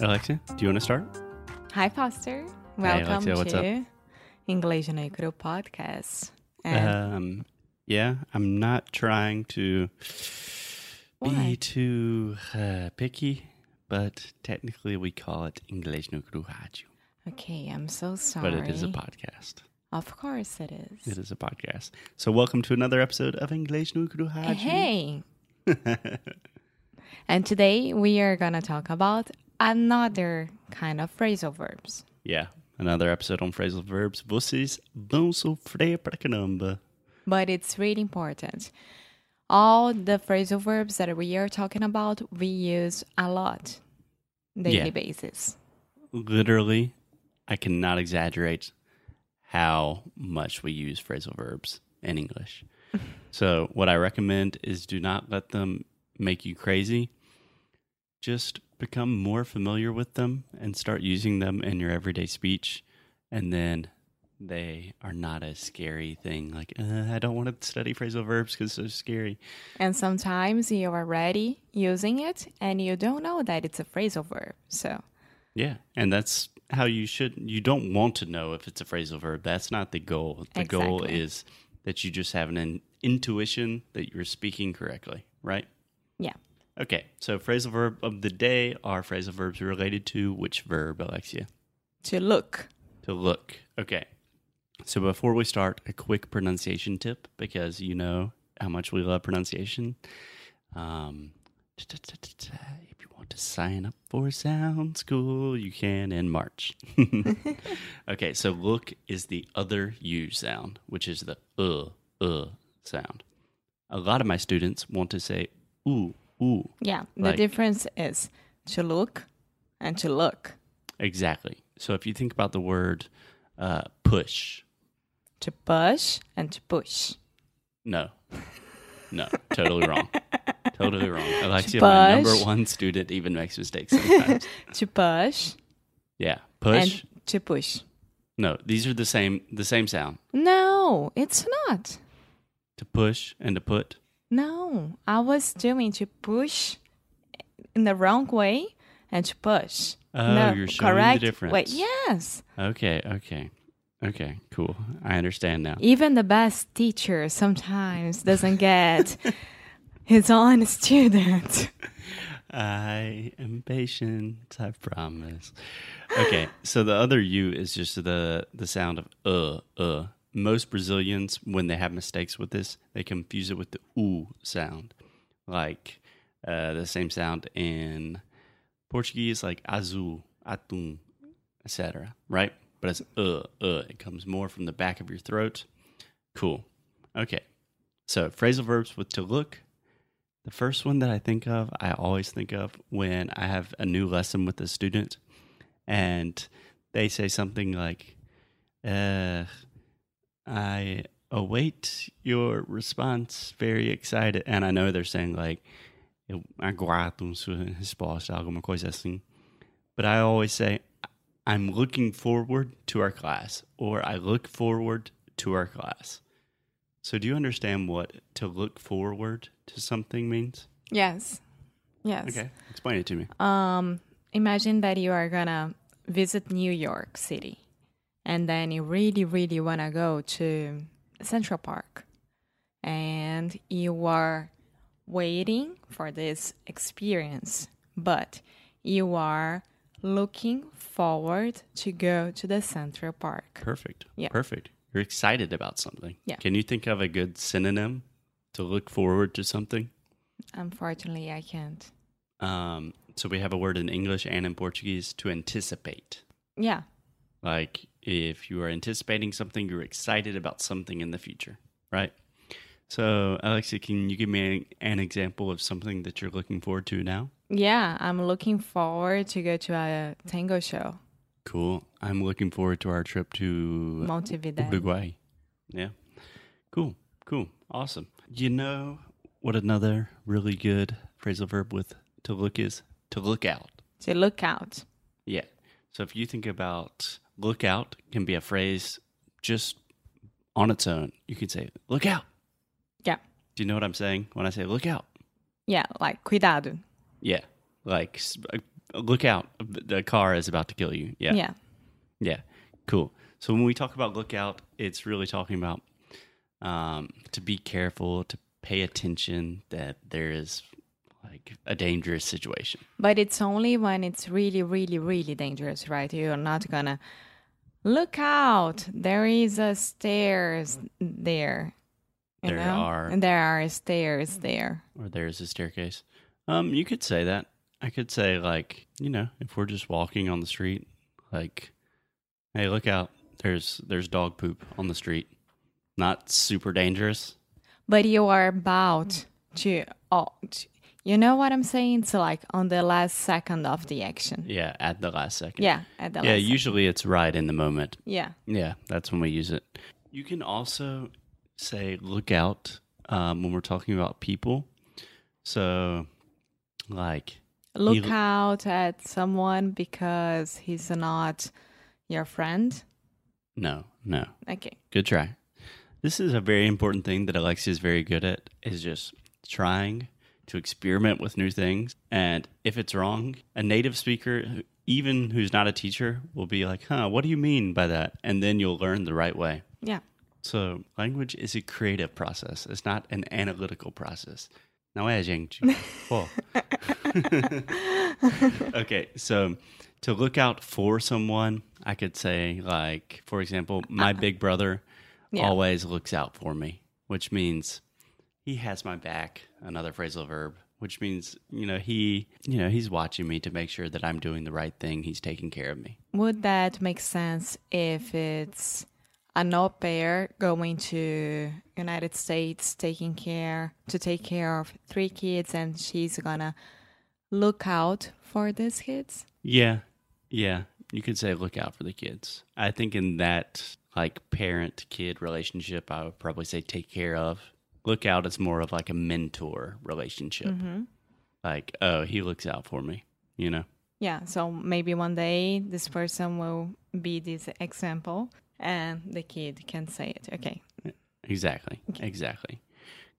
Alexia, do you want to start? Hi, Foster. Welcome Alexia, what's to English no Cru podcast. And Um, yeah, I'm not trying to be Why? too uh, picky, but technically we call it English no Cru Rádio, okay, I'm so sorry. but it is a podcast. Of course it is. It is a podcast. So welcome to another episode of English no Cru Rádio. Hey. and today we are going to talk about another kind of phrasal verbs. Yeah, another episode on phrasal verbs. Vocês vão sofrer pra caramba. But it's really important. All the phrasal verbs that we are talking about, we use a lot daily Yeah. basis. Literally, I cannot exaggerate how much we use phrasal verbs in English. so, what I recommend is do not let them make you crazy. Just become more familiar with them and start using them in your everyday speech. And then they are not a scary thing. Like, uh, I don't want to study phrasal verbs because it's so scary. And sometimes you are already using it and you don't know that it's a phrasal verb. So, Yeah, and that's how you should. You don't want to know if it's a phrasal verb. That's not the goal. The goal is that you just have an intuition that you're speaking correctly, right? yeah. Okay, so phrasal verb of the day are phrasal verbs related to which verb, Alexia? To look. To look. Okay. So before we start, a quick pronunciation tip because you know how much we love pronunciation. Um, if you want to sign up for Sound School, you can in March. okay, so look is the other U sound, which is the uh, uh sound. A lot of my students want to say ooh, ooh. Yeah. The Like- difference is to look and to look. Exactly. So if you think about the word uh, push, To push and to push. No. No, totally wrong. totally wrong. Alexia, my number Push. one student, even makes mistakes sometimes. To push yeah. Push. and to push. no, these are the same the same sound. No, it's not. To push and to put. No, I was doing to push in the wrong way and to push. Oh, no, you're showing the correct. difference. Wait, yes. Okay, okay. Okay, cool. I understand now. Even the best teacher sometimes doesn't get his own student. I am patient, I promise. Okay, so the other U is just the the sound of uh uh. Most Brazilians, when they have mistakes with this, they confuse it with the oo sound, like uh, the same sound in Portuguese, like azul, atum, etc. Right? But it's uh uh. It comes more from the back of your throat. Cool. Okay. So phrasal verbs with to look, the first one that I think of, I always think of when I have a new lesson with a student and they say something like, uh, I await your response very excited. And I know they're saying, like, eu aguardo sua resposta, alguma coisa assim. But I always say, I'm looking forward to our class, or I look forward to our class. So, do you understand what to look forward to something means? Yes. Yes. Okay, explain it to me. Um, imagine that you are gonna visit New York City, and then you really, really wanna go to Central Park, and you are waiting for this experience, but you are looking forward to go to the Central Park. Perfect. Yeah. Perfect. You're excited about something. Yeah. Can you think of a good synonym to look forward to something? Unfortunately, I can't. Um, so we have a word in English and in Portuguese to anticipate. Yeah. Like if you are anticipating something, you're excited about something in the future, right? So, Alexia, can you give me an example of something that you're looking forward to now? Yeah, I'm looking forward to go to a tango show. Cool. I'm looking forward to our trip to Montevideo. Uruguay. Yeah. Cool. Cool. Awesome. You know what another really good phrasal verb with to look is? To look out. To look out. Yeah. So if you think about look out can be a phrase just on its own. You could say look out. Yeah. Do you know what I'm saying when I say look out? Yeah, like cuidado. Yeah. Like uh, look out. The car is about to kill you. Yeah. Yeah. Yeah. Cool. So when we talk about look out, it's really talking about um, to be careful, to pay attention that there is like a dangerous situation. But it's only when it's really, really, really dangerous, right? You're not gonna look out. There is a stairs there. You There know? are. And there are stairs there. or there's a staircase. Um, you could say that. I could say like, you know, if we're just walking on the street, like, hey, look out! There's there's dog poop on the street. Not super dangerous. But you are about to, oh, to- you know what I'm saying? So like on the last second of the action. Yeah, at the last second. Yeah, at the yeah. last. Usually it's right in the moment. yeah. Yeah, that's when we use it. You can also say look out um, when we're talking about people. So, like, Look You- out at someone because he's not your friend. no, no, Okay. good try. This is a very important thing that Alexia is very good at is just trying to experiment with new things. And if it's wrong, a native speaker, even who's not a teacher, will be like, huh, what do you mean by that? And then you'll learn the right way. Yeah. So, language is a creative process. It's not an analytical process. Não é, gente? Pô. okay, so to look out for someone, I could say, like, for example, my uh-huh. big brother Yeah. always looks out for me, which means he has my back. Another phrasal verb, which means, you know, he, you know, he's watching me to make sure that I'm doing the right thing. He's taking care of me. Would that make sense if it's an au pair going to United States taking care to take care of three kids and she's gonna look out for these kids? Yeah. Yeah. You could say look out for the kids. I think in that like parent kid relationship, I would probably say take care of. Look out is more of like a mentor relationship. Mm-hmm. Like, oh, he looks out for me, you know? Yeah, so maybe one day this person will be this example and the kid can say it. Okay. Exactly. Exactly.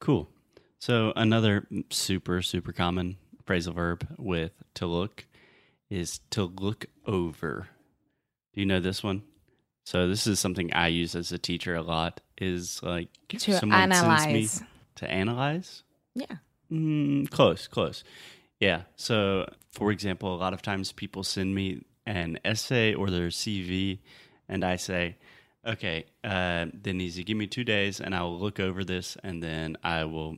Cool. So another super, super common phrasal verb with to look is to look over. Do you know this one? So this is something I use as a teacher a lot. Is like To someone sends analyze. me to analyze. Yeah. Mm, close, close. Yeah. So, for example, a lot of times people send me an essay or their CV, and I say, okay, uh, easy, give me two days and I will look over this and then I will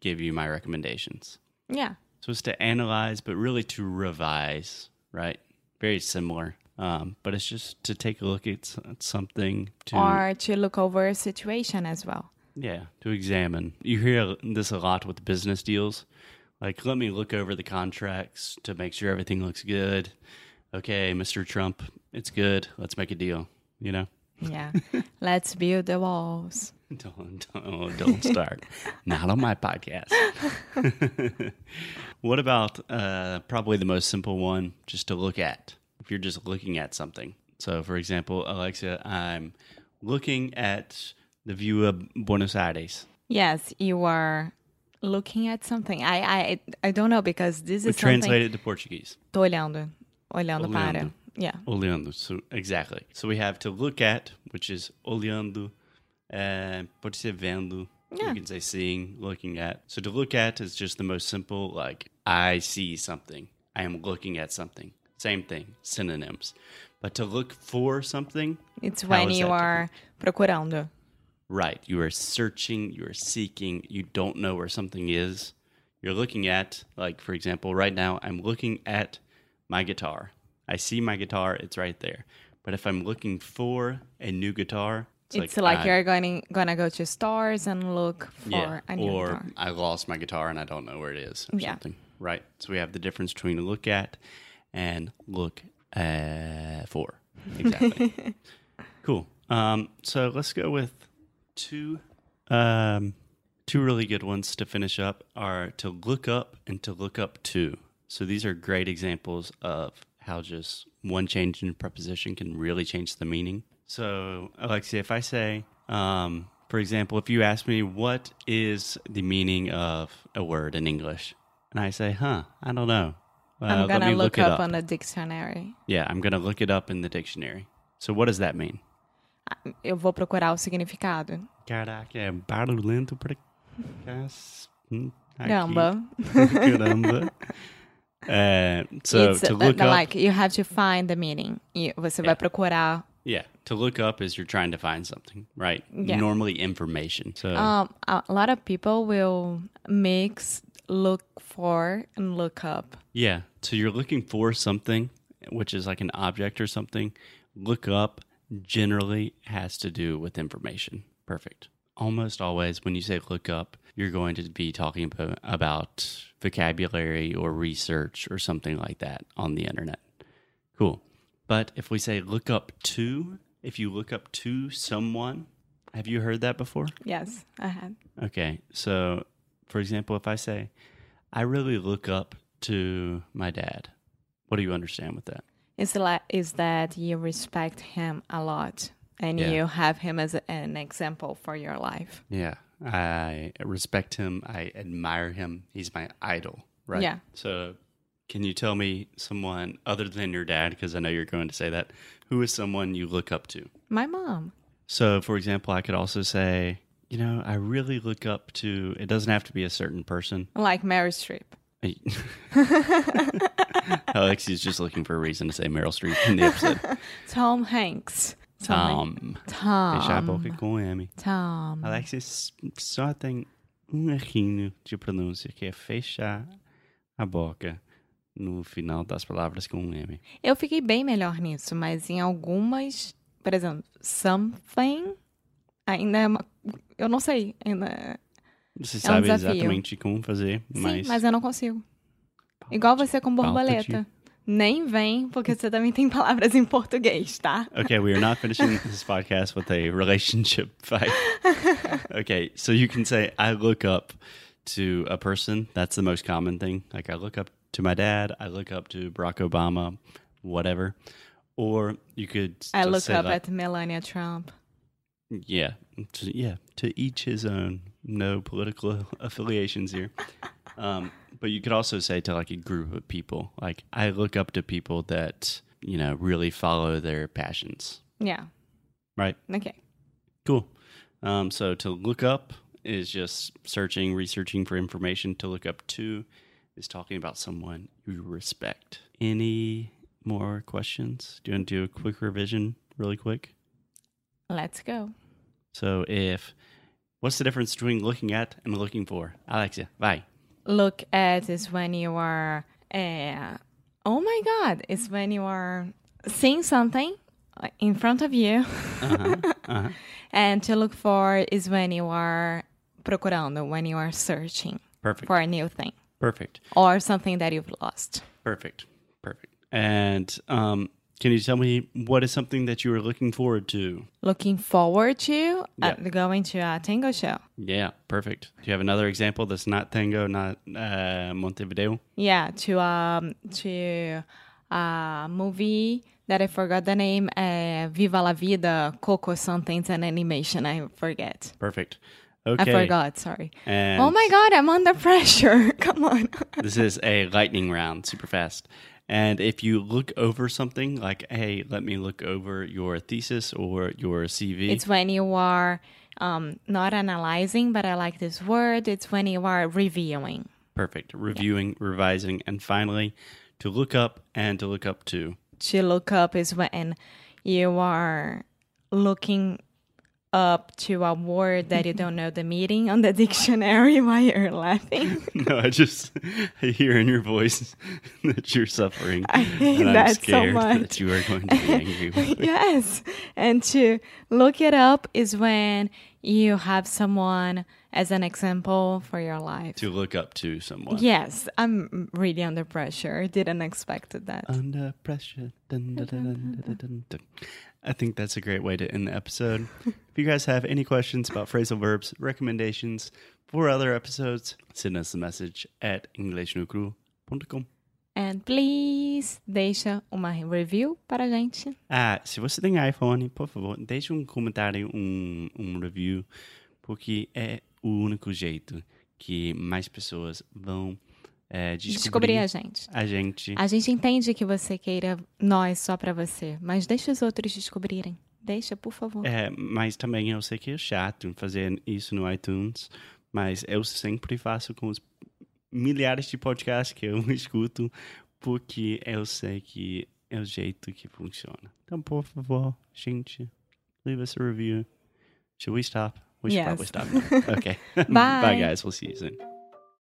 give you my recommendations. Yeah. So it's to analyze, but really to revise, right? Very similar. Um, but it's just to take a look at, at something to Or to look over a situation as well. yeah, to examine. You hear this a lot with business deals. Like, let me look over the contracts to make sure everything looks good. Okay, Mr. Trump, it's good. Let's make a deal. You know, Yeah. Let's build the walls. don't don't, don't start. Not on my podcast. what about uh, probably the most simple one, just to look at? If you're just looking at something. So, for example, Alexia, I'm looking at the view of Buenos Aires. Yes, you are looking at something. I I I don't know because this We is something translate it to Portuguese. Tô olhando. Olhando, para. Yeah. Olhando. So exactly. So we have to look at, which is olhando. Uh, pode ser vendo. Yeah. You can say seeing, looking at. So to look at is just the most simple. Like I see something. I am looking at something. Same thing. Synonyms. But to look for something, It's when you are procurando. right? You are searching. You are seeking. You don't know where something is. You're looking at, like for example, right now I'm looking at my guitar. I see my guitar, it's right there. But if I'm looking for a new guitar, It's, like, I- you're going gonna go to stores and look for yeah, a new or guitar. I lost my guitar and I don't know where it is or Yeah. something. Right. So we have the difference between look at and look uh, for. Exactly. cool. Um, so let's go with two um, two really good ones to finish up are to look up and to look up to. So these are great examples of how just one change in preposition can really change the meaning. So, Alexia, if I say, um, for example, if you ask me what is the meaning of a word in English, and I say, "Huh, I don't know," uh, I'm gonna me look, it up, on the dictionary. yeah, I'm gonna look it up in the dictionary. So, what does that mean? Eu vou procurar o significado. Caraca, é barulhento pra cas- hum, aqui. Caramba. Caramba. Uh, so It's, to look up, like you have to find the meaning. Você Yeah. vai procurar. yeah, to look up is you're trying to find something, right? Yeah. Normally information. So Um, a lot of people will mix look for and look up. yeah, so you're looking for something, which is like an object or something. Look up generally has to do with information. Perfect. Almost always, when you say look up, you're going to be talking about, vocabulary or research or something like that on the internet. Cool. But if we say look up to, if you look up to someone, have you heard that before? Yes, I had. Okay. So, for example, if I say, I really look up to my dad, what do you understand with that? It's like is that you respect him a lot and Yeah. you have him as an example for your life. Yeah. I respect him. I admire him. He's my idol, right? Yeah. So, can you tell me someone other than your dad, because I know you're going to say that, who is someone you look up to? My mom. So, for example, I could also say, you know, I really look up to, it doesn't have to be a certain person. Like Mary Streep. Alexi's just looking for a reason to say Meryl Streep in the episode. Tom Hanks. Tom. Tom. Fechar a boca com M. Tom. Alexis só tem um errinho de pronúncia, que é fechar a boca no final das palavras com um M. Eu fiquei bem melhor nisso, mas em algumas, por exemplo, something ainda é uma, eu não sei, ainda Você É sabe exatamente como fazer, mas... Sim, mas eu não consigo. Igual você com borboleta. Nem vem, porque você também tem palavras em português, tá? Okay, we are not finishing this podcast with a relationship fight. okay, so you can say, I look up to a person. That's the most common thing. Like, I look up to my dad, I look up to Barack Obama, whatever. Or you could I look up like, at Melania Trump. Yeah, to, yeah, to each his own. No political affiliations here. Um, but you could also say to like a group of people, like I look up to people that you know really follow their passions. Yeah. Right. Okay. Cool. Um, so to look up is just searching, researching for information. To look up to is talking about someone you respect. Any more questions? Do you want to do a quick revision, really quick? Let's go. So if what's the difference between looking at and looking for? Alexia, bye. Look at is when you are, uh, oh my God, it's when you are seeing something in front of you. Uh-huh. Uh-huh. And to look for is when you are procurando, when you are searching Perfect. for a new thing Perfect. or something that you've lost. Perfect. Perfect. And um, can you tell me what is something that you are looking forward to? Looking forward to uh, Yeah. going to a tango show. Yeah, perfect. Do you have another example that's not tango, not uh, Montevideo? Yeah, to um to a movie that I forgot the name. Uh, Viva la Vida, Coco something's an animation. I forget. Perfect. Okay. I forgot. Sorry. And oh my God, I'm under pressure. Come on. this is a lightning round, super fast. And if you look over something like, hey, let me look over your thesis or your CV. It's when you are um, not analyzing, but I like this word. It's when you are reviewing. Perfect. Reviewing, revising, and finally, to look up and to look up to. To look up is when you are looking up to a word that you don't know the meaning on the dictionary while you're laughing? No, I just I hear in your voice that you're suffering. I hate and I'm that so scared much. that you are going to be angry yes. And to look it up is when you have someone as an example for your life. To look up to someone. Yes, I'm really under pressure. Didn't expect that. Under pressure. Dun, dun, dun, I think that's a great way to end the episode. if you guys have any questions about phrasal verbs, recommendations for other episodes, send us a message at inglesnocru.com. And please deixa uma review para a gente. Ah, se você tem iPhone, por favor, deixe um comentário, um, um review, porque é o único jeito que mais pessoas vão é, descobrir, Descobrir a gente. a gente. A gente entende que você queira nós só pra você, mas deixa os outros descobrirem. Deixa, por favor. É, mas também eu sei que é chato fazer isso no iTunes, mas eu sempre faço com os milhares de podcasts que eu escuto, porque eu sei que é o jeito que funciona. Então, por favor, gente, leave us a review. Should we stop? We should Yes. probably stop. Okay. Bye. Bye, guys. We'll see you soon.